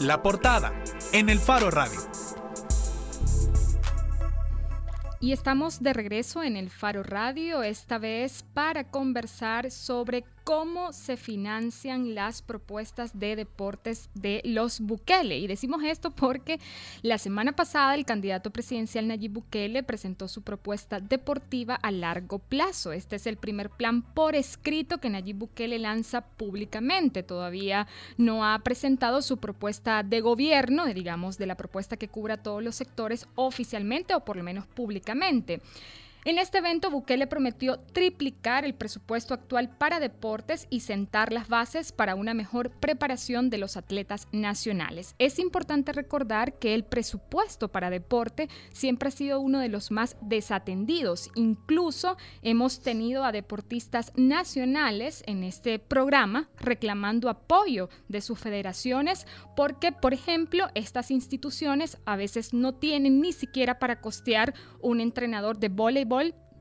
La portada en el Faro Radio. Y estamos de regreso en el Faro Radio, esta vez para conversar sobre cómo se financian las propuestas de deportes de los Bukele. Y decimos esto porque la semana pasada el candidato presidencial Nayib Bukele presentó su propuesta deportiva a largo plazo. Este es el primer plan por escrito que Nayib Bukele lanza públicamente. Todavía no ha presentado su propuesta de gobierno, digamos, de la propuesta que cubra todos los sectores oficialmente o por lo menos públicamente. En este evento, Bukele prometió triplicar el presupuesto actual para deportes y sentar las bases para una mejor preparación de los atletas nacionales. Es importante recordar que el presupuesto para deporte siempre ha sido uno de los más desatendidos. Incluso hemos tenido a deportistas nacionales en este programa reclamando apoyo de sus federaciones porque, por ejemplo, estas instituciones a veces no tienen ni siquiera para costear un entrenador de voleibol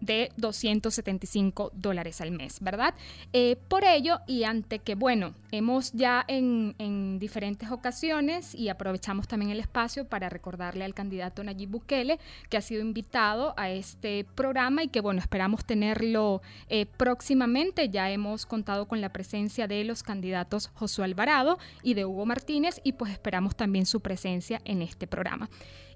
de 275 dólares al mes, ¿verdad? Eh, por ello, y ante que, bueno, hemos ya en, en, diferentes ocasiones y aprovechamos también el espacio para recordarle al candidato Nayib Bukele que ha sido invitado a este programa y que, bueno, esperamos tenerlo eh, próximamente. Ya hemos contado con la presencia de los candidatos Josué Alvarado y de Hugo Martínez y pues esperamos también su presencia en este programa.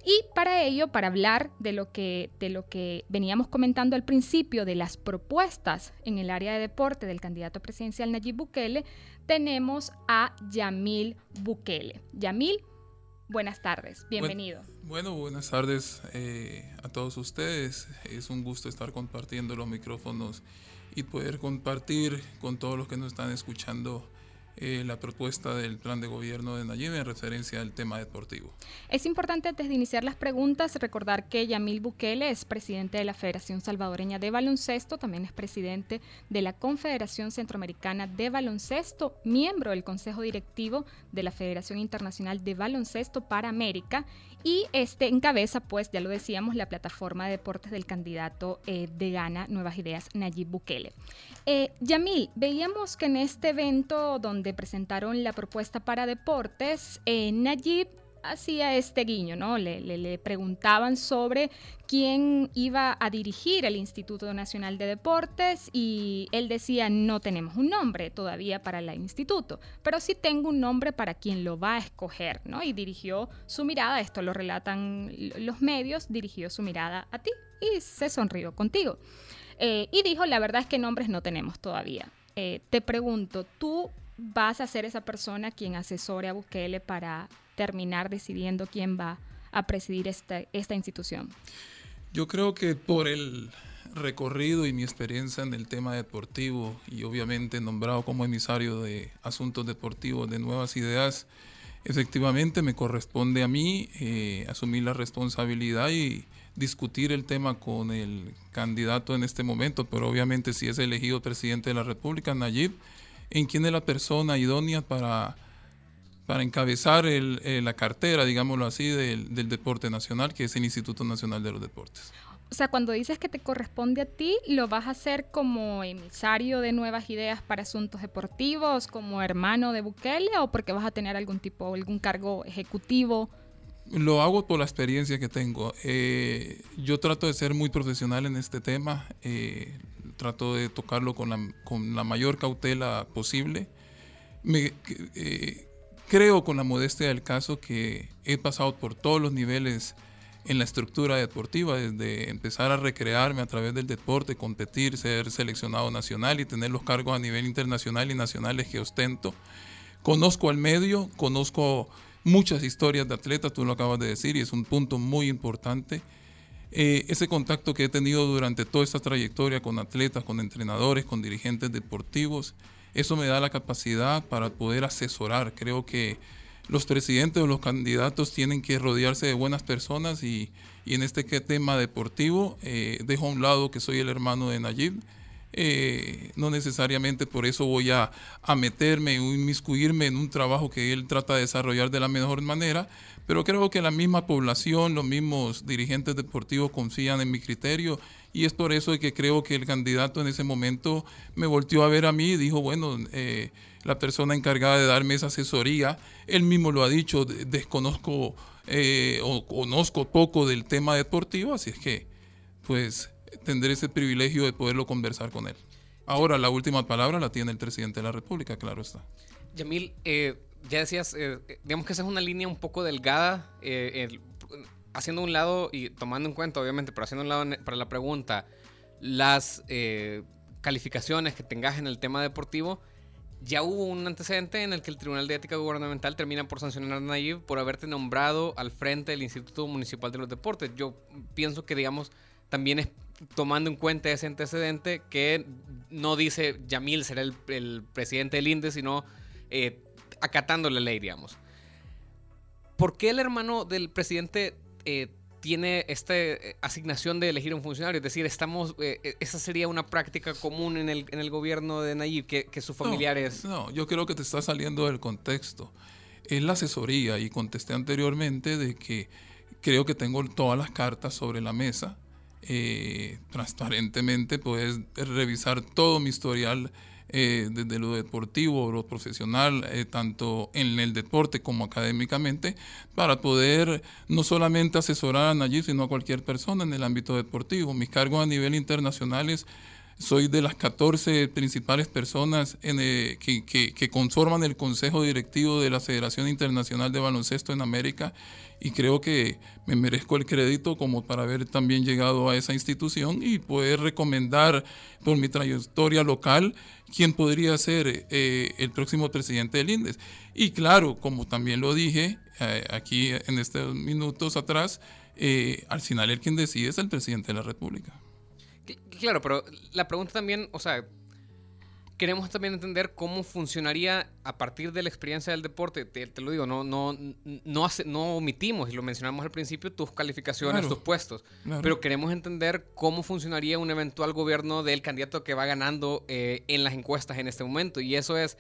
Y para ello, para hablar de lo que, de lo que veníamos comentando al principio, de las propuestas en el área de deporte del candidato presidencial Nayib Bukele, tenemos a Yamil Bukele. Yamil, buenas tardes, bienvenido. Bueno, buenas tardes eh, a todos ustedes. Es un gusto estar compartiendo los micrófonos y poder compartir con todos los que nos están escuchando eh, la propuesta del plan de gobierno de Nayib en referencia al tema deportivo. Es importante antes de iniciar las preguntas recordar que Yamil Bukele es presidente de la Federación Salvadoreña de Baloncesto, también es presidente de la Confederación Centroamericana de Baloncesto, miembro del Consejo Directivo de la Federación Internacional de Baloncesto para América y este encabeza, pues ya lo decíamos, la plataforma de deportes del candidato eh, de Gana Nuevas Ideas, Nayib Bukele. Eh, Yamil, veíamos que en este evento donde presentaron la propuesta para deportes, eh, Nayib hacía este guiño, ¿no? Le, le, preguntaban sobre quién iba a dirigir el Instituto Nacional de Deportes y él decía, no tenemos un nombre todavía para el instituto, pero sí tengo un nombre para quien lo va a escoger, ¿no? Y dirigió su mirada, esto lo relatan los medios, dirigió su mirada a ti y se sonrió contigo. Eh, y dijo, la verdad es que nombres no tenemos todavía. Eh, te pregunto, ¿tú vas a ser esa persona quien asesore a Bukele para terminar decidiendo quién va a presidir esta, esta institución? Yo creo que por el recorrido y mi experiencia en el tema deportivo y obviamente nombrado como emisario de asuntos deportivos de nuevas ideas, efectivamente me corresponde a mí eh, asumir la responsabilidad y discutir el tema con el candidato en este momento, pero obviamente si es elegido presidente de la República, Nayib, en quién es la persona idónea para, para encabezar el, eh, la cartera, digámoslo así, del, del deporte nacional, que es el Instituto Nacional de los Deportes. O sea, cuando dices que te corresponde a ti, ¿lo vas a hacer como emisario de nuevas ideas para asuntos deportivos, como hermano de Bukele, o porque vas a tener algún tipo, algún cargo ejecutivo? Lo hago por la experiencia que tengo. Eh, yo trato de ser muy profesional en este tema. Eh, trato de tocarlo con la, con la mayor cautela posible. Me, eh, creo con la modestia del caso que he pasado por todos los niveles en la estructura deportiva, desde empezar a recrearme a través del deporte, competir, ser seleccionado nacional y tener los cargos a nivel internacional y nacionales que ostento. Conozco al medio, conozco muchas historias de atletas, tú lo acabas de decir, y es un punto muy importante. Eh, ese contacto que he tenido durante toda esta trayectoria con atletas, con entrenadores, con dirigentes deportivos, eso me da la capacidad para poder asesorar. Creo que los presidentes o los candidatos tienen que rodearse de buenas personas y, en este tema deportivo eh, dejo a un lado que soy el hermano de Nayib. Eh, no necesariamente por eso voy a, meterme o inmiscuirme en un trabajo que él trata de desarrollar de la mejor manera, pero creo que la misma población, los mismos dirigentes deportivos confían en mi criterio y es por eso que creo que el candidato en ese momento me volteó a ver a mí y dijo, bueno, eh, la persona encargada de darme esa asesoría. Él mismo lo ha dicho, desconozco eh, o conozco poco del tema deportivo, así es que pues tendré ese privilegio de poderlo conversar con él. Ahora la última palabra la tiene el presidente de la República, claro está. Yamil, eh, ya decías, eh, digamos que esa es una línea un poco delgada, haciendo un lado y tomando en cuenta, obviamente, pero haciendo un lado para la pregunta, las calificaciones que tengas en el tema deportivo, ya hubo un antecedente en el que el Tribunal de Ética Gubernamental termina por sancionar a Nayib por haberte nombrado al frente del Instituto Municipal de los Deportes. Yo pienso que, digamos, también es tomando en cuenta ese antecedente que no dice Yamil será el, presidente del INDE, sino eh, acatando la ley, digamos. ¿Por qué el hermano del presidente eh, tiene esta eh, asignación de elegir un funcionario. Es decir, estamos, eh, eh, esa sería una práctica común en el, en el gobierno de Nayib, que, que sus familiares... No, yo creo que te está saliendo del contexto. Es la asesoría y contesté anteriormente de que creo que tengo todas las cartas sobre la mesa. Transparentemente puedes revisar todo mi historial eh, desde lo deportivo, lo profesional, eh, tanto en el deporte como académicamente, para poder no solamente asesorar a Nayib, sino a cualquier persona en el ámbito deportivo. Mis cargos a nivel internacional es soy de las 14 principales personas en, eh, que, conforman el Consejo Directivo de la Federación Internacional de Baloncesto en América y creo que me merezco el crédito como para haber también llegado a esa institución y poder recomendar por mi trayectoria local quién podría ser eh, el próximo presidente del INDES. Y claro, como también lo dije eh, aquí en estos minutos atrás, al final el quien decide es el presidente de la República. Claro, pero la pregunta también, o sea, queremos también entender cómo funcionaría a partir de la experiencia del deporte. Te, lo digo, no, no, no, no omitimos, y lo mencionamos al principio, tus calificaciones, tus puestos. Pero queremos entender cómo funcionaría un eventual gobierno del candidato que va ganando eh, en las encuestas en este momento. Y eso es,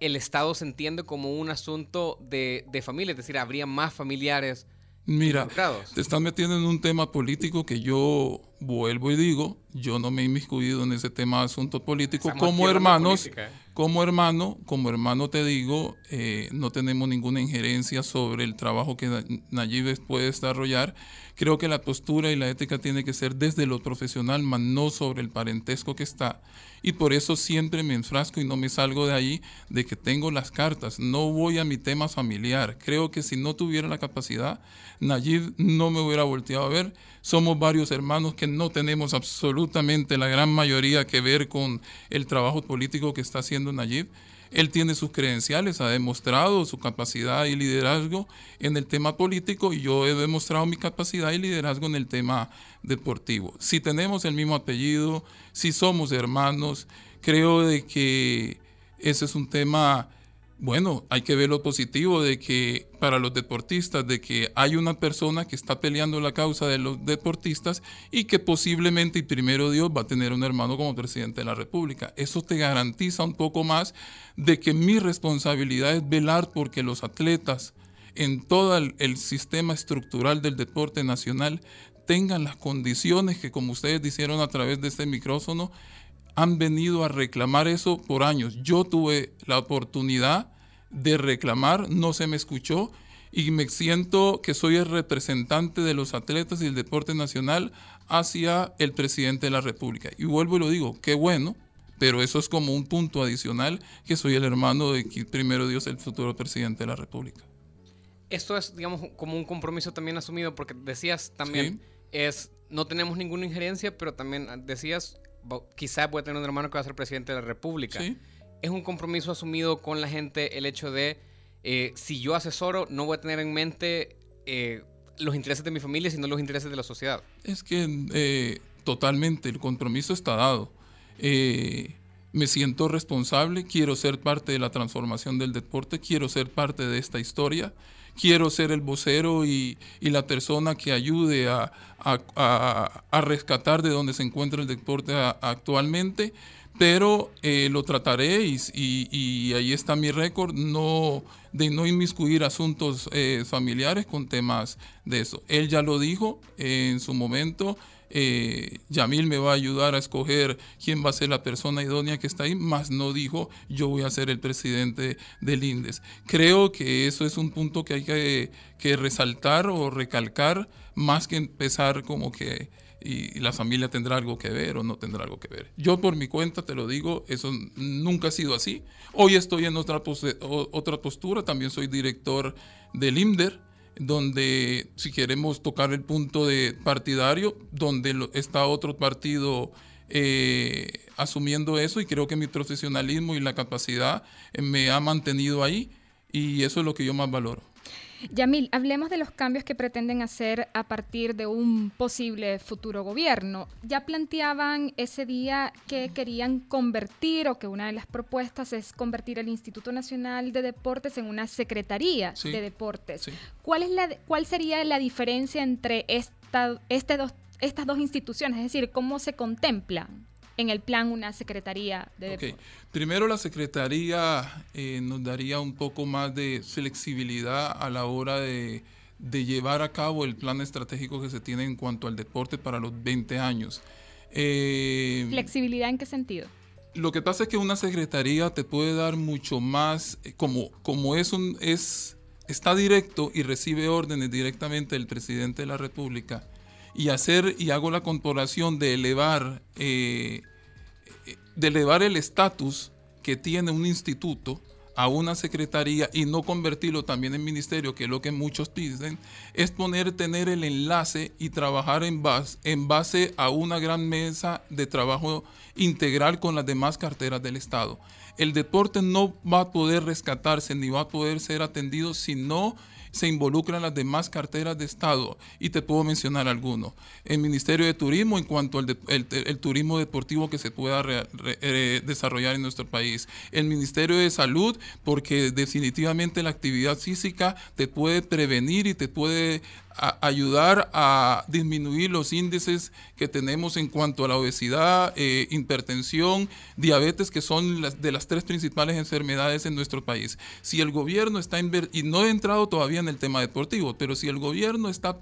el Estado se entiende como un asunto de, de familia, es decir, habría más familiares Mira, te estás metiendo en un tema político que yo vuelvo y digo, yo no me he inmiscuido en ese tema de asuntos políticos. Como hermanos, ¿eh? como hermano, como hermano te digo, eh, no tenemos ninguna injerencia sobre el trabajo que Nayib puede desarrollar. Creo que la postura y la ética tiene que ser desde lo profesional, más no sobre el parentesco que está. Y por eso siempre me enfrasco y no me salgo de ahí de que tengo las cartas. No voy a mi tema familiar. Creo que si no tuviera la capacidad, Nayib no me hubiera volteado a ver. Somos varios hermanos que no tenemos absolutamente la gran mayoría que ver con el trabajo político que está haciendo Nayib. Él tiene sus credenciales, ha demostrado su capacidad y liderazgo en el tema político y yo he demostrado mi capacidad y liderazgo en el tema deportivo. Si tenemos el mismo apellido, si somos hermanos, creo de que ese es un tema bueno, hay que ver lo positivo de que para los deportistas, de que hay una persona que está peleando la causa de los deportistas y que posiblemente, y primero Dios, va a tener un hermano como presidente de la República. Eso te garantiza un poco más de que mi responsabilidad es velar porque los atletas en todo el, sistema estructural del deporte nacional tengan las condiciones que, como ustedes dijeron a través de este micrófono, han venido a reclamar eso por años. Yo tuve la oportunidad de reclamar, no se me escuchó y me siento que soy el representante de los atletas y el deporte nacional hacia el presidente de la República. Y vuelvo y lo digo, qué bueno, pero eso es como un punto adicional que soy el hermano de que primero Dios el futuro presidente de la República. Esto es, digamos, como un compromiso también asumido, porque decías también, es, no tenemos ninguna injerencia, pero también decías, quizás voy a tener un hermano que va a ser presidente de la República. Es un compromiso asumido con la gente el hecho de, eh, si yo asesoro, no voy a tener en mente eh, los intereses de mi familia, sino los intereses de la sociedad. Es que eh, totalmente, el compromiso está dado. me siento responsable, quiero ser parte de la transformación del deporte, quiero ser parte de esta historia quiero ser el vocero y, la persona que ayude a, rescatar de donde se encuentra el deporte actualmente, pero eh, lo trataré y, ahí está mi récord, no, de no inmiscuir asuntos eh, familiares con temas de eso. Él ya lo dijo en su momento, eh, Yamil me va a ayudar a escoger quién va a ser la persona idónea que está ahí, más no dijo yo voy a ser el presidente del INDES. Creo que eso es un punto que hay que, resaltar o recalcar más que empezar como que y, la familia tendrá algo que ver o no tendrá algo que ver. Yo por mi cuenta te lo digo, eso nunca ha sido así. Hoy estoy en otra, otra postura, también soy director del IMDER, donde si queremos tocar el punto de partidario, donde está otro partido eh, asumiendo eso y creo que mi profesionalismo y la capacidad eh, me ha mantenido ahí y eso es lo que yo más valoro. Yamil, hablemos de los cambios que pretenden hacer a partir de un posible futuro gobierno. Ya planteaban ese día que querían convertir o que una de las propuestas es convertir el Instituto Nacional de Deportes en una secretaría de deportes. ¿Cuál, es la, ¿Cuál sería la diferencia entre esta, este dos, estas dos instituciones? Es decir, ¿cómo se contemplan? En el plan una secretaría de okay. Primero la secretaría eh, nos daría un poco más de flexibilidad a la hora de, llevar a cabo el plan estratégico que se tiene en cuanto al deporte para los 20 años. Eh, ¿Flexibilidad en qué sentido? Lo que pasa es que una secretaría te puede dar mucho más, eh, como, como es un, es, está directo y recibe órdenes directamente del presidente de la República, y hacer y hago la comparación de elevar de elevar el estatus que tiene un instituto a una secretaría y no convertirlo también en ministerio, que es lo que muchos dicen, es poner, tener el enlace y trabajar en base, en base a una gran mesa de trabajo integral con las demás carteras del Estado. El deporte no va a poder rescatarse ni va a poder ser atendido si no se involucran las demás carteras de Estado y te puedo mencionar algunos. El Ministerio de Turismo en cuanto al turismo deportivo que se pueda eh, desarrollar en nuestro país. El Ministerio de Salud porque definitivamente la actividad física te puede prevenir y te puede ayudar a disminuir los índices que tenemos en cuanto a la obesidad, eh, hipertensión, diabetes, que son las, de las tres principales enfermedades en nuestro país. Si el gobierno está y no he entrado todavía en el tema deportivo, pero si el gobierno está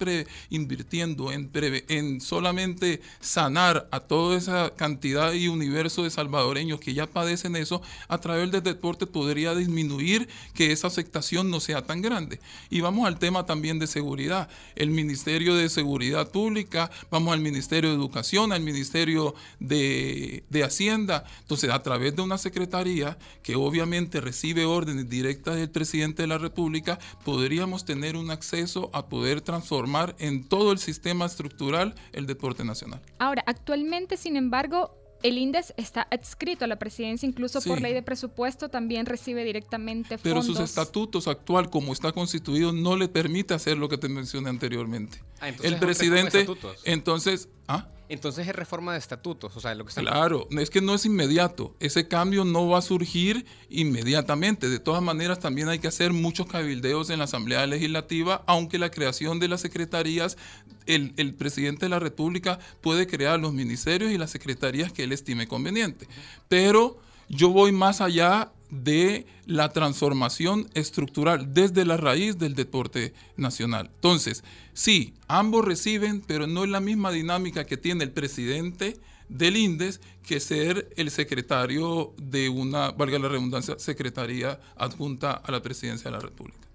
invirtiendo en, en solamente sanar a toda esa cantidad y universo de salvadoreños que ya padecen eso, a través del deporte podría disminuir que esa aceptación no sea tan grande. Y vamos al tema también de seguridad el Ministerio de Seguridad Pública, vamos al Ministerio de Educación, al Ministerio de, Hacienda. Entonces, a través de una secretaría que obviamente recibe órdenes directas del presidente de la República, podríamos tener un acceso a poder transformar en todo el sistema estructural el deporte nacional. Ahora, actualmente, sin embargo, el INDES está adscrito a la presidencia, incluso por ley de presupuesto, también recibe directamente fondos. Pero sus estatutos actual, como está constituido, no le permite hacer lo que te mencioné anteriormente. Ah, el presidente, entonces, ¿ah? Entonces es reforma de estatutos, o sea, lo que Claro, es que no es inmediato. Ese cambio no va a surgir inmediatamente. De todas maneras, también hay que hacer muchos cabildeos en la Asamblea Legislativa, aunque la creación de las secretarías, el presidente de la República puede crear los ministerios y las secretarías que él estime conveniente. Pero yo voy más allá de la transformación estructural desde la raíz del deporte nacional. Entonces, sí, ambos reciben, pero no es la misma dinámica que tiene el presidente del INDES que ser el secretario de una, valga la redundancia, secretaría adjunta a la presidencia de la República.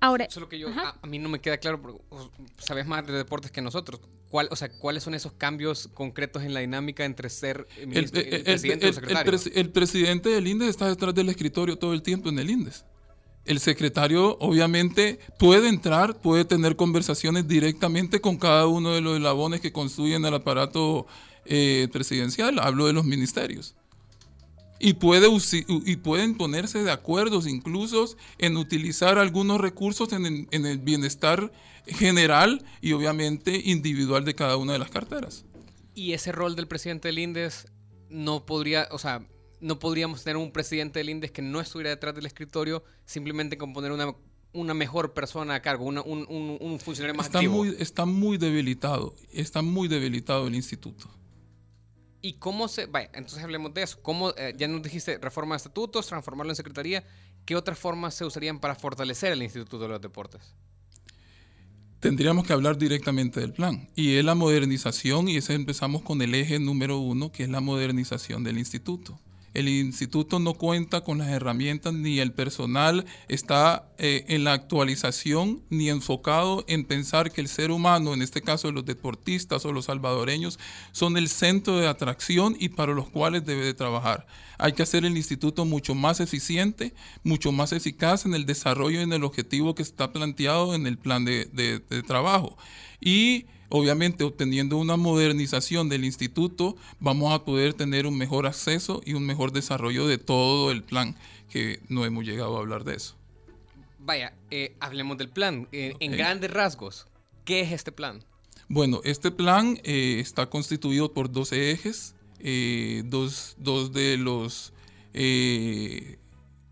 Ahora, Eso es lo que yo, a, mí no me queda claro, porque sabes más de deportes que nosotros. ¿Cuál, o sea, ¿Cuáles son esos cambios concretos en la dinámica entre ser el, presidente y secretario? El, presidente del INDES está detrás del escritorio todo el tiempo en el INDES. El secretario obviamente puede entrar, puede tener conversaciones directamente con cada uno de los eslabones que construyen el aparato eh, presidencial. Hablo de los ministerios y, puede, y pueden ponerse de acuerdo incluso en utilizar algunos recursos en el, bienestar general y obviamente individual de cada una de las carteras. Y ese rol del presidente del INDES no podría, o sea, no podríamos tener un presidente del INDES que no estuviera detrás del escritorio simplemente con poner una, una mejor persona a cargo, un, un, funcionario más está Muy, está muy debilitado, está muy debilitado el instituto. ¿Y cómo se.? Vaya, entonces hablemos de eso. ¿Cómo, eh, ya nos dijiste reforma de estatutos, transformarlo en secretaría. ¿Qué otras formas se usarían para fortalecer el Instituto de los Deportes? tendríamos que hablar directamente del plan. Y es la modernización, y ese empezamos con el eje número uno, que es la modernización del instituto. El instituto no cuenta con las herramientas ni el personal está eh, en la actualización ni enfocado en pensar que el ser humano, en este caso los deportistas o los salvadoreños, son el centro de atracción y para los cuales debe de trabajar. Hay que hacer el instituto mucho más eficiente, mucho más eficaz en el desarrollo y en el objetivo que está planteado en el plan de, de trabajo. Y Obviamente, obteniendo una modernización del instituto, vamos a poder tener un mejor acceso y un mejor desarrollo de todo el plan, que no hemos llegado a hablar de eso. Vaya, eh, hablemos del plan. Eh, en grandes rasgos, ¿qué es este plan? Bueno, este plan eh, está constituido por 12 ejes, dos, dos, de los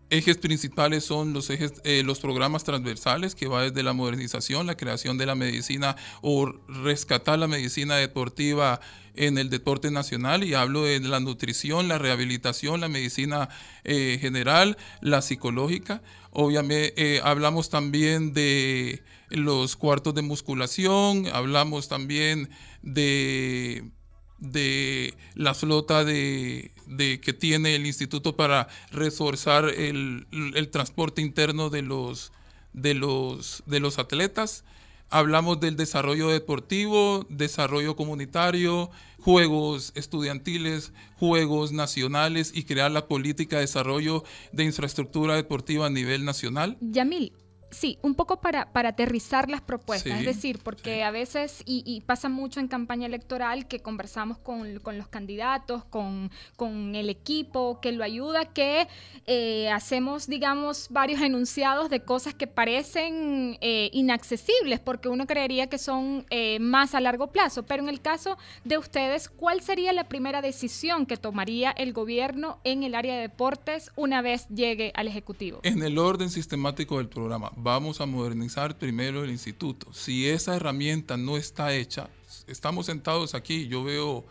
ejes principales son los ejes, eh, los programas transversales que va desde la modernización, la creación de la medicina o rescatar la medicina deportiva en el deporte nacional y hablo de la nutrición, la rehabilitación, la medicina eh, general, la psicológica. Obviamente eh, hablamos también de los cuartos de musculación, hablamos también de de la flota de, que tiene el instituto para reforzar el, transporte interno de los, de, los, de los atletas. Hablamos del desarrollo deportivo, desarrollo comunitario, juegos estudiantiles, juegos nacionales y crear la política de desarrollo de infraestructura deportiva a nivel nacional. Yamil, Sí, un poco para, para aterrizar las propuestas, es decir, porque a veces, y, pasa mucho en campaña electoral, que conversamos con, los candidatos, con, el equipo que lo ayuda, que eh, hacemos, digamos, varios enunciados de cosas que parecen eh, inaccesibles, porque uno creería que son eh, más a largo plazo. Pero en el caso de ustedes, ¿cuál sería la primera decisión que tomaría el gobierno en el área de deportes una vez llegue al Ejecutivo? En el orden sistemático del programa vamos a modernizar primero el instituto. Si esa herramienta no está hecha, estamos sentados aquí, yo veo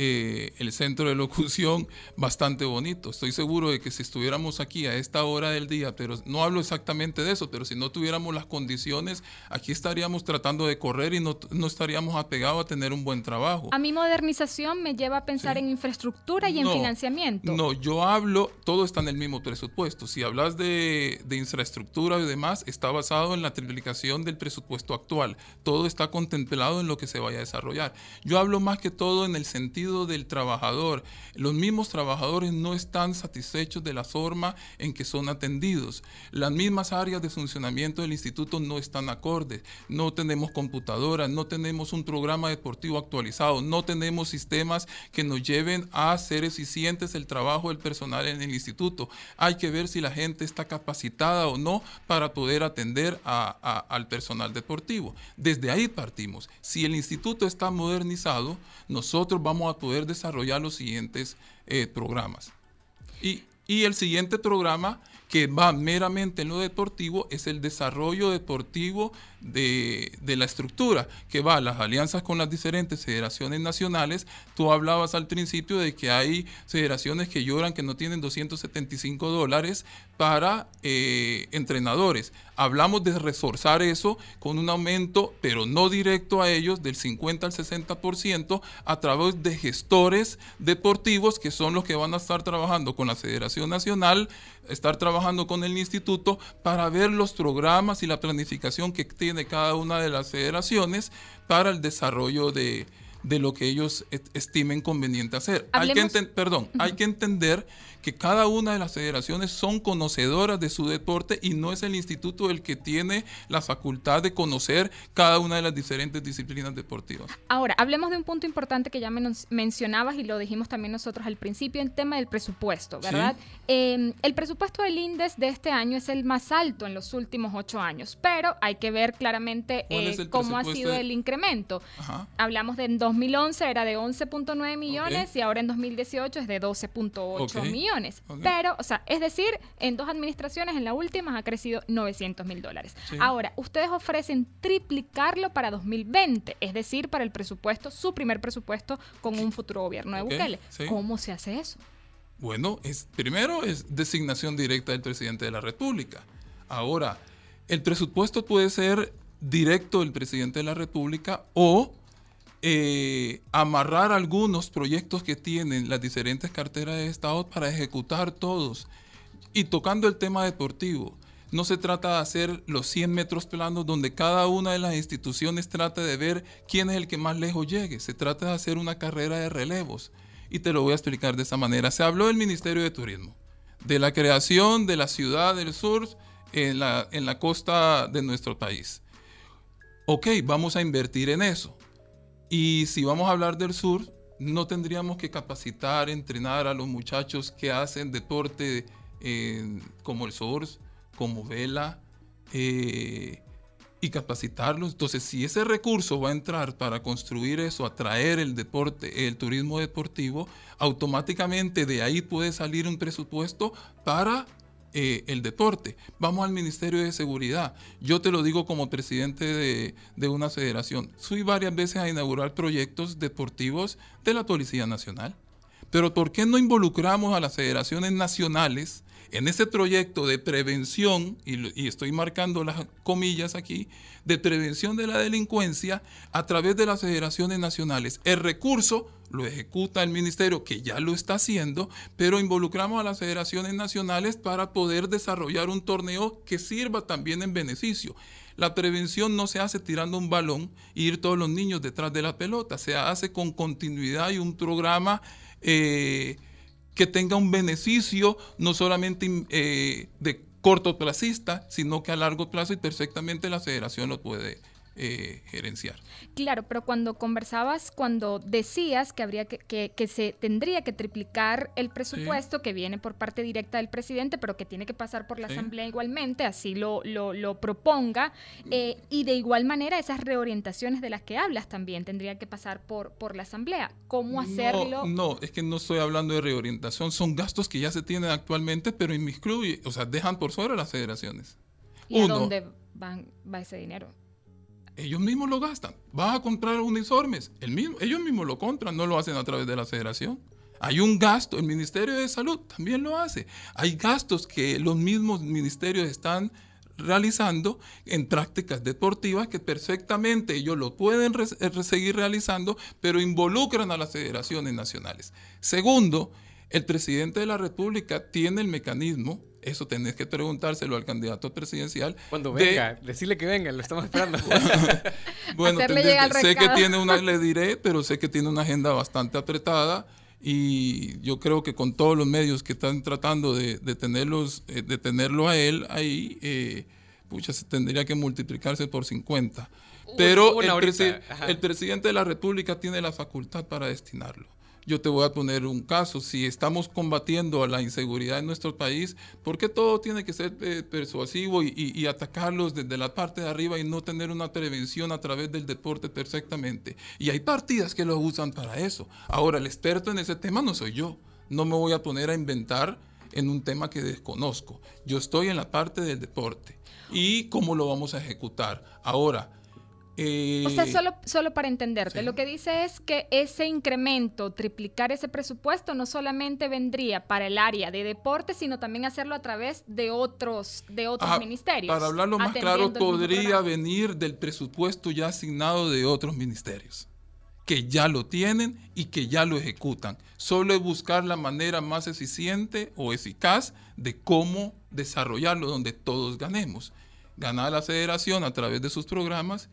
eh, el centro de locución bastante bonito. Estoy seguro de que si estuviéramos aquí a esta hora del día, pero no hablo exactamente de eso, pero si no tuviéramos las condiciones, aquí estaríamos tratando de correr y no, estaríamos apegados a tener un buen trabajo. A mi modernización me lleva a pensar en infraestructura y en financiamiento. No, yo hablo, todo está en el mismo presupuesto. Si hablas de, de infraestructura y demás, está basado en la triplicación del presupuesto actual. Todo está contemplado en lo que se vaya a desarrollar. Yo hablo más que todo en el sentido del trabajador. Los mismos trabajadores no están satisfechos de la forma en que son atendidos. Las mismas áreas de funcionamiento del instituto no están acordes. No tenemos computadoras, no tenemos un programa deportivo actualizado, no tenemos sistemas que nos lleven a hacer eficientes el trabajo del personal en el instituto. Hay que ver si la gente está capacitada o no para poder atender al personal deportivo. Desde ahí partimos. Si el instituto está modernizado, nosotros vamos a poder desarrollar los siguientes eh, programas. Y, y el siguiente programa que va meramente en lo deportivo es el desarrollo deportivo de, la estructura, que va a las alianzas con las diferentes federaciones nacionales. Tú hablabas al principio de que hay federaciones que lloran que no tienen 275 dólares para eh, entrenadores. Hablamos de reforzar eso con un aumento, pero no directo a ellos, del 50 al 60% a través de gestores deportivos que son los que van a estar trabajando con la Federación Nacional, estar trabajando con el instituto para ver los programas y la planificación que tiene cada una de las federaciones para el desarrollo de, lo que ellos estimen conveniente hacer. Hay que, perdón, hay que entender que cada una de las federaciones son conocedoras de su deporte y no es el instituto el que tiene la facultad de conocer cada una de las diferentes disciplinas deportivas. Ahora, hablemos de un punto importante que ya mencionabas y lo dijimos también nosotros al principio, el tema del presupuesto, ¿verdad? Em, el presupuesto del INDES de este año es el más alto en los últimos ocho años, pero hay que ver claramente eh, cómo ha sido el incremento. Hablamos de en 2011 era de 11.9 millones y ahora en 2018 es de 12.8 millones. Pero, o sea, es decir, en dos administraciones, en la última ha crecido 900 mil dólares. Ahora, ustedes ofrecen triplicarlo para 2020, es decir, para el presupuesto, su primer presupuesto con un futuro gobierno de Bukele. ¿Cómo se hace eso? Bueno, es, primero es designación directa del presidente de la República. Ahora, el presupuesto puede ser directo del presidente de la República o eh, amarrar algunos proyectos que tienen las diferentes carteras de Estado para ejecutar todos. Y tocando el tema deportivo, no se trata de hacer los 100 metros planos donde cada una de las instituciones trate de ver quién es el que más lejos llegue. Se trata de hacer una carrera de relevos. Y te lo voy a explicar de esa manera. Se habló del Ministerio de Turismo, de la creación de la ciudad del sur en la, en la costa de nuestro país. Ok, vamos a invertir en eso. Y si vamos a hablar del sur, no tendríamos que capacitar, entrenar a los muchachos que hacen deporte eh, como el surf, como vela eh, y capacitarlos. Entonces, si ese recurso va a entrar para construir eso, atraer el deporte, el turismo deportivo, automáticamente de ahí puede salir un presupuesto para eh, el deporte. Vamos al Ministerio de Seguridad. Yo te lo digo como presidente de, de, una federación. Fui varias veces a inaugurar proyectos deportivos de la Policía Nacional. Pero ¿por qué no involucramos a las federaciones nacionales en ese proyecto de prevención, y, estoy marcando las comillas aquí, de prevención de la delincuencia a través de las federaciones nacionales. El recurso lo ejecuta el ministerio, que ya lo está haciendo, pero involucramos a las federaciones nacionales para poder desarrollar un torneo que sirva también en beneficio. La prevención no se hace tirando un balón e ir todos los niños detrás de la pelota, se hace con continuidad y un programa eh, que tenga un beneficio no solamente eh, de corto placista, sino que a largo plazo y perfectamente la federación lo puede eh, gerenciar. Claro, pero cuando conversabas, cuando decías que habría que, que, se tendría que triplicar el presupuesto que viene por parte directa del presidente, pero que tiene que pasar por la asamblea igualmente, así lo, lo, proponga, eh, y de igual manera esas reorientaciones de las que hablas también tendrían que pasar por, por la asamblea. ¿Cómo hacerlo? No, es que no estoy hablando de reorientación, son gastos que ya se tienen actualmente, pero inmiscuye, o sea, dejan por fuera las federaciones. ¿Y a dónde van, va ese dinero? Ellos mismos lo gastan. Vas a comprar uniformes, ellos mismos lo compran, no lo hacen a través de la federación. Hay un gasto, el Ministerio de Salud también lo hace. Hay gastos que los mismos ministerios están realizando en prácticas deportivas que perfectamente ellos lo pueden eh, seguir realizando, pero involucran a las federaciones nacionales. Segundo, el presidente de la República tiene el mecanismo eso tenés que preguntárselo al candidato presidencial. Cuando venga, decirle que venga, lo estamos esperando. bueno, sé que tiene una, le diré, pero sé que tiene una agenda bastante apretada y yo creo que con todos los medios que están tratando de, de tenerlos, eh, de tenerlo a él ahí, eh, pucha, se tendría que multiplicarse por 50. Pero el presidente de la República tiene la facultad para destinarlo. Yo te voy a poner un caso. Si estamos combatiendo a la inseguridad en nuestro país, ¿por qué todo tiene que ser eh, persuasivo y, atacarlos desde la parte de arriba y no tener una prevención a través del deporte perfectamente? Y hay partidas que lo usan para eso. Ahora, el experto en ese tema no soy yo. No me voy a poner a inventar en un tema que desconozco. Yo estoy en la parte del deporte y cómo lo vamos a ejecutar. Ahora, o sea, solo, solo para entenderte, lo que dice es que ese incremento, triplicar ese presupuesto, no solamente vendría para el área de deporte, sino también hacerlo a través de otros, de otros ministerios. Para hablarlo más claro, podría venir del presupuesto ya asignado de otros ministerios, que ya lo tienen y que ya lo ejecutan. Solo es buscar la manera más eficiente o eficaz de cómo desarrollarlo, donde todos ganemos. Ganar la federación a través de sus programas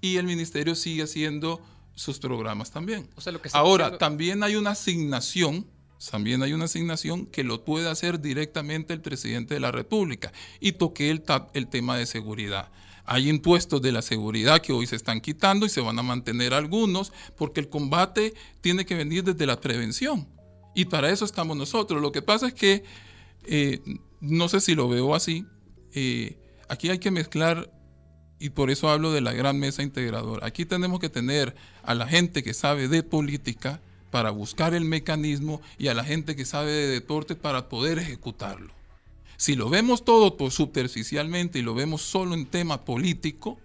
y el ministerio sigue haciendo sus programas también. Ahora, también hay una asignación, también hay una asignación que lo puede hacer directamente el presidente de la República. Y toqué el, el tema de seguridad. Hay impuestos de la seguridad que hoy se están quitando y se van a mantener algunos porque el combate tiene que venir desde la prevención. Y para eso estamos nosotros. Lo que pasa es que, eh, no sé si lo veo así, eh, aquí hay que mezclar y por eso hablo de la gran mesa integradora. Aquí tenemos que tener a la gente que sabe de política para buscar el mecanismo y a la gente que sabe de deporte para poder ejecutarlo. Si lo vemos todo superficialmente y lo vemos solo en tema político,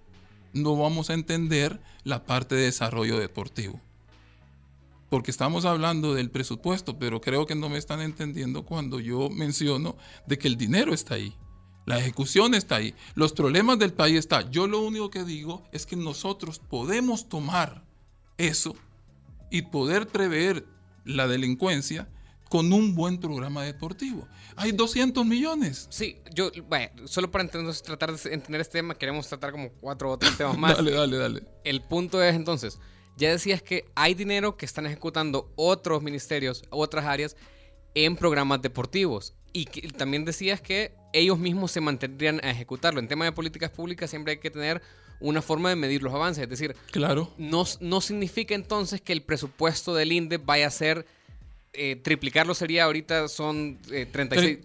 no vamos a entender la parte de desarrollo deportivo. Porque estamos hablando del presupuesto, pero creo que no me están entendiendo cuando yo menciono de que el dinero está ahí. La ejecución está ahí. Los problemas del país están. Yo lo único que digo es que nosotros podemos tomar eso y poder prever la delincuencia con un buen programa deportivo. Hay 200 millones. Sí, yo, bueno, solo para entender, tratar de entender este tema, queremos tratar como cuatro otros temas más. dale, dale, dale. El punto es entonces, ya decías que hay dinero que están ejecutando otros ministerios, otras áreas, en programas deportivos. Y también decías que ellos mismos se mantendrían a ejecutarlo. En tema de políticas públicas siempre hay que tener una forma de medir los avances. Es decir, claro. no, no significa entonces que el presupuesto del INDE vaya a ser eh, triplicarlo sería ahorita son 36,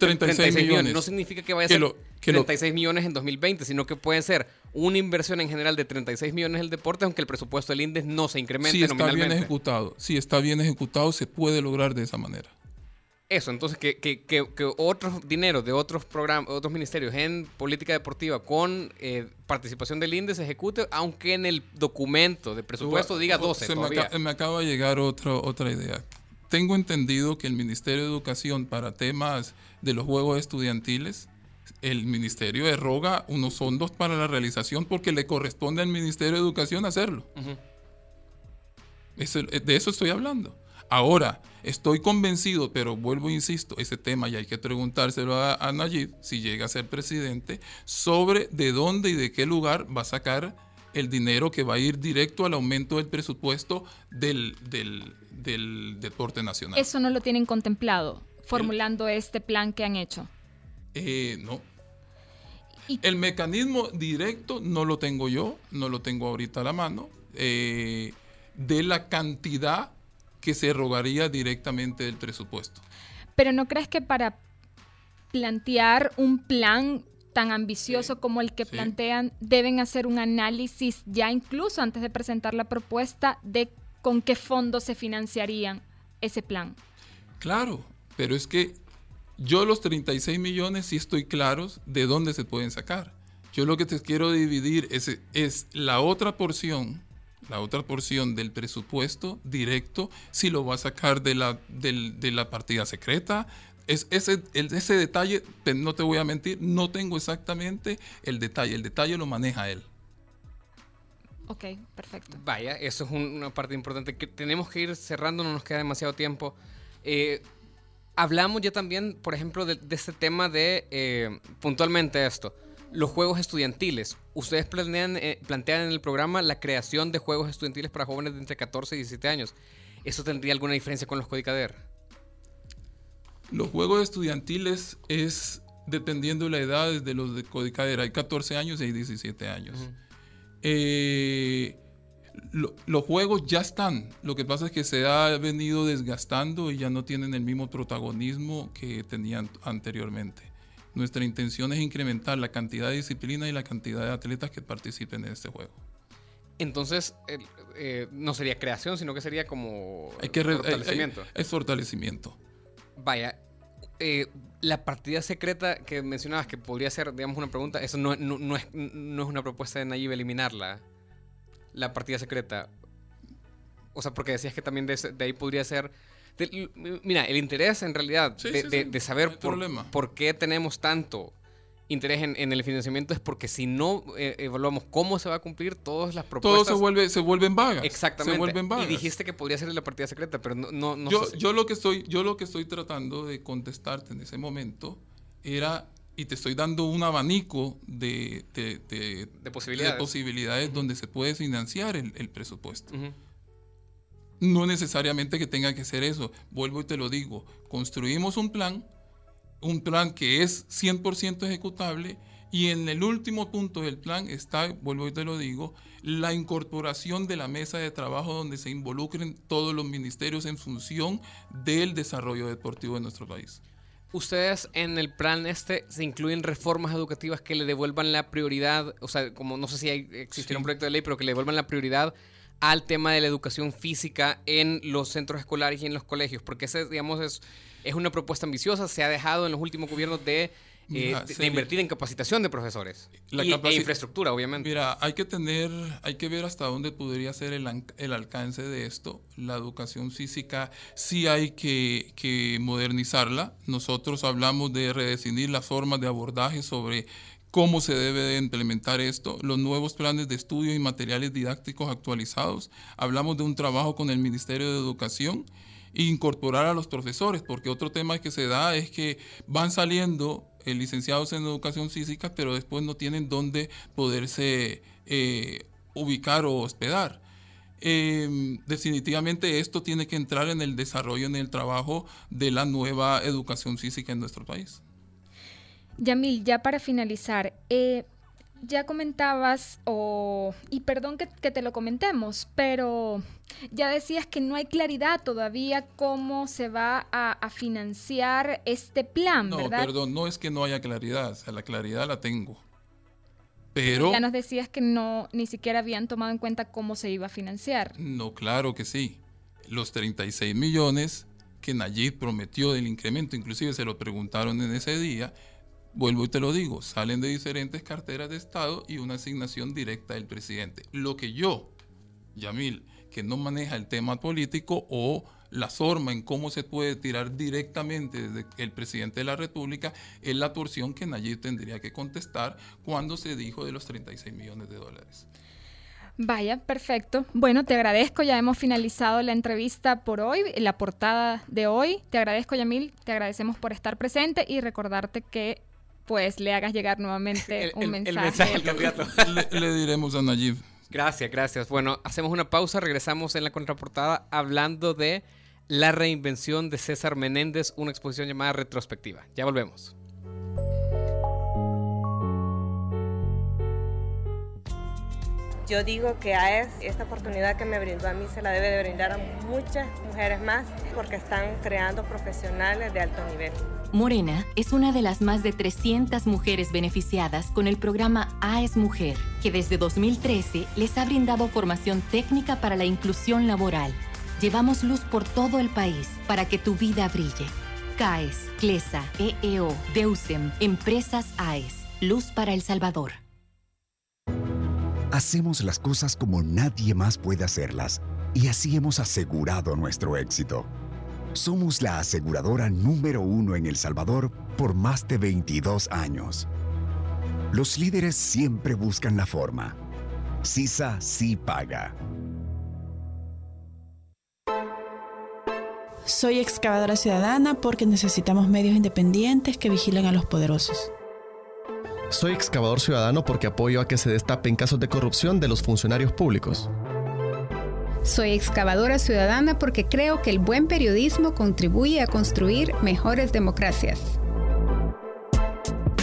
eh, millones. No significa que vaya a ser 36 millones en 2020, sino que puede ser una inversión en general de 36 millones en el deporte, aunque el presupuesto del INDES no se incremente si está bien ejecutado, si está bien ejecutado, se puede lograr de esa manera. Eso, entonces que, que, que, otros dineros de otros programas, otros ministerios en política deportiva con eh, participación del INDE se ejecute, aunque en el documento de presupuesto diga 12. Me, me, acaba de llegar otro, otra idea tengo entendido que el Ministerio de Educación para temas de los Juegos Estudiantiles, el Ministerio eroga unos fondos para la realización porque le corresponde al Ministerio de Educación hacerlo. de eso estoy hablando. Ahora, estoy convencido, pero vuelvo e insisto, ese tema ya hay que preguntárselo a, a Nayib, si llega a ser presidente, sobre de dónde y de qué lugar va a sacar el dinero que va a ir directo al aumento del presupuesto del, del, del deporte nacional. Eso no lo tienen contemplado, formulando este plan que han hecho. Eh, no. El mecanismo directo no lo tengo yo, no lo tengo ahorita a la mano, eh, de la cantidad que se rogaría directamente del presupuesto. Pero ¿no crees que para plantear un plan tan ambicioso como el que plantean, deben hacer un análisis ya incluso antes de presentar la propuesta de con qué fondos se financiarían ese plan. Claro, pero es que yo los 36 millones sí estoy claros de dónde se pueden sacar. Yo lo que te quiero dividir es, es la otra porción, la otra porción del presupuesto directo, si lo va a sacar de la, de la partida secreta. Es, ese, ese detalle, no te voy a mentir, no tengo exactamente el detalle. El detalle lo maneja él. Ok, perfecto. Vaya, eso es una parte importante que tenemos que ir cerrando, no nos queda demasiado tiempo. Eh, hablamos ya también, por ejemplo, de, este tema de, eh, puntualmente esto, los juegos estudiantiles. Ustedes planean, eh, plantean en el programa la creación de juegos estudiantiles para jóvenes de entre 14 y 17 años. ¿Eso tendría alguna diferencia con los Codicader? Los juegos estudiantiles es dependiendo de la edad de los de Codicader. Hay 14 años y hay 17 años. Eh, los juegos ya están. Lo que pasa es que se ha venido desgastando y ya no tienen el mismo protagonismo que tenían anteriormente. Nuestra intención es incrementar la cantidad de disciplina y la cantidad de atletas que participen en este juego. Entonces, eh, no sería creación, sino que sería como hay que fortalecimiento. es fortalecimiento. Vaya, eh, la partida secreta que mencionabas, que podría ser, digamos, una pregunta, eso no, no, es, no es, una propuesta de Nayib eliminarla, la partida secreta. O sea, porque decías que también de, ahí podría ser... mira, el interés en realidad de, saber por, por, qué tenemos tanto interés en, el financiamiento es porque si no eh, evaluamos cómo se va a cumplir todas las propuestas. Todo se vuelve, se vuelven vagas. Exactamente. Se vuelven vagas. Y dijiste que podría ser la partida secreta, pero no, no, yo, yo lo que estoy, yo lo que estoy tratando de contestarte en ese momento era y te estoy dando un abanico de, de, posibilidades, posibilidades donde se puede financiar el, presupuesto. No necesariamente que tenga que ser eso. Vuelvo y te lo digo. Construimos un plan un plan que es 100% ejecutable y en el último punto del plan está, vuelvo y te lo digo, la incorporación de la mesa de trabajo donde se involucren todos los ministerios en función del desarrollo deportivo de nuestro país. Ustedes en el plan este se incluyen reformas educativas que le devuelvan la prioridad, o sea, como no sé si hay, existiera un proyecto de ley, pero que le devuelvan la prioridad al tema de la educación física en los centros escolares y en los colegios, porque ese, digamos, es es una propuesta ambiciosa, se ha dejado en los últimos gobiernos de eh, de, invertir en capacitación de profesores la y, e infraestructura, obviamente. Mira, hay que tener, hay que ver hasta dónde podría ser el, el alcance de esto. La educación física sí hay que, que modernizarla. Nosotros hablamos de redefinir las formas de abordaje sobre cómo se debe de implementar esto, los nuevos planes de estudio y materiales didácticos actualizados. Hablamos de un trabajo con el Ministerio de Educación e incorporar a los profesores, porque otro tema que se da es que van saliendo eh, licenciados en educación física, pero después no tienen dónde poderse eh, ubicar o hospedar. Em, definitivamente esto tiene que entrar en el desarrollo, en el trabajo de la nueva educación física en nuestro país. Yamil, ya para finalizar, eh, ya comentabas, o, y perdón que, te lo comentemos, pero ya decías que no hay claridad todavía cómo se va a, financiar este plan, no, ¿verdad? perdón, no es que no haya claridad, o sea, la claridad la tengo. Pero... Ya nos decías que no, ni siquiera habían tomado en cuenta cómo se iba a financiar. No, claro que sí. Los 36 millones que Nayib prometió del incremento, inclusive se lo preguntaron en ese día, vuelvo y te lo digo, salen de diferentes carteras de Estado y una asignación directa del presidente. Lo que yo, Yamil, que no maneja el tema político o la forma en cómo se puede tirar directamente desde el presidente de la República es la porción que Nayib tendría que contestar cuando se dijo de los 36 millones de dólares. Vaya, perfecto. Bueno, te agradezco. Ya hemos finalizado la entrevista por hoy, la portada de hoy. Te agradezco, Yamil. Te agradecemos por estar presente y recordarte que pues le hagas llegar nuevamente un mensaje. El mensaje al candidato. le, diremos a Nayib. Gracias, gracias. Bueno, hacemos una pausa, regresamos en la contraportada hablando de la reinvención de César Menéndez, una exposición llamada Retrospectiva. Ya volvemos. Yo digo que AES, esta oportunidad que me brindó a mí, se la debe de brindar a muchas mujeres más porque están creando profesionales de alto nivel. Morena es una de las más de 300 mujeres beneficiadas con el programa AES Mujer, que desde 2013 les ha brindado formación técnica para la inclusión laboral. Llevamos luz por todo el país para que tu vida brille. CAES, CLESA, EEO, DEUSEM, Empresas AES, Luz para El Salvador. Hacemos las cosas como nadie más puede hacerlas y así hemos asegurado nuestro éxito. Somos la aseguradora número uno en El Salvador por más de 22 años. Los líderes siempre buscan la forma. CISA sí paga. Soy excavadora ciudadana porque necesitamos medios independientes que vigilen a los poderosos. Soy excavador ciudadano porque apoyo a que se destapen casos de corrupción de los funcionarios públicos. Soy excavadora ciudadana porque creo que el buen periodismo contribuye a construir mejores democracias.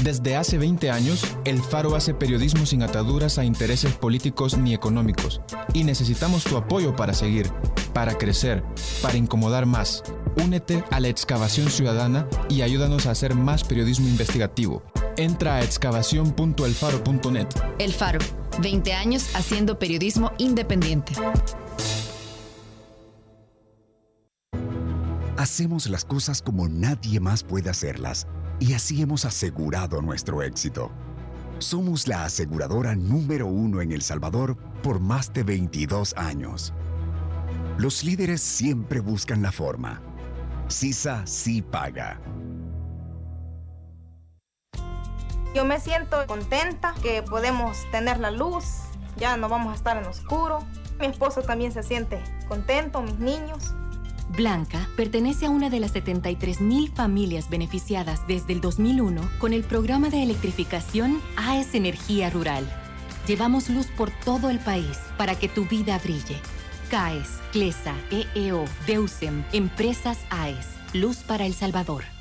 Desde hace 20 años, El Faro hace periodismo sin ataduras a intereses políticos ni económicos. Y necesitamos tu apoyo para seguir, para crecer, para incomodar más. Únete a la excavación ciudadana y ayúdanos a hacer más periodismo investigativo. Entra a excavación.elfaro.net. El Faro, 20 años haciendo periodismo independiente. Hacemos las cosas como nadie más puede hacerlas y así hemos asegurado nuestro éxito. Somos la aseguradora número uno en El Salvador por más de 22 años. Los líderes siempre buscan la forma. CISA sí paga. Yo me siento contenta que podemos tener la luz, ya no vamos a estar en oscuro. Mi esposo también se siente contento, mis niños. Blanca pertenece a una de las 73 mil familias beneficiadas desde el 2001 con el programa de electrificación AES Energía Rural. Llevamos luz por todo el país para que tu vida brille. CAES, CLESA, EEO, DEUSEM, Empresas AES, Luz para El Salvador.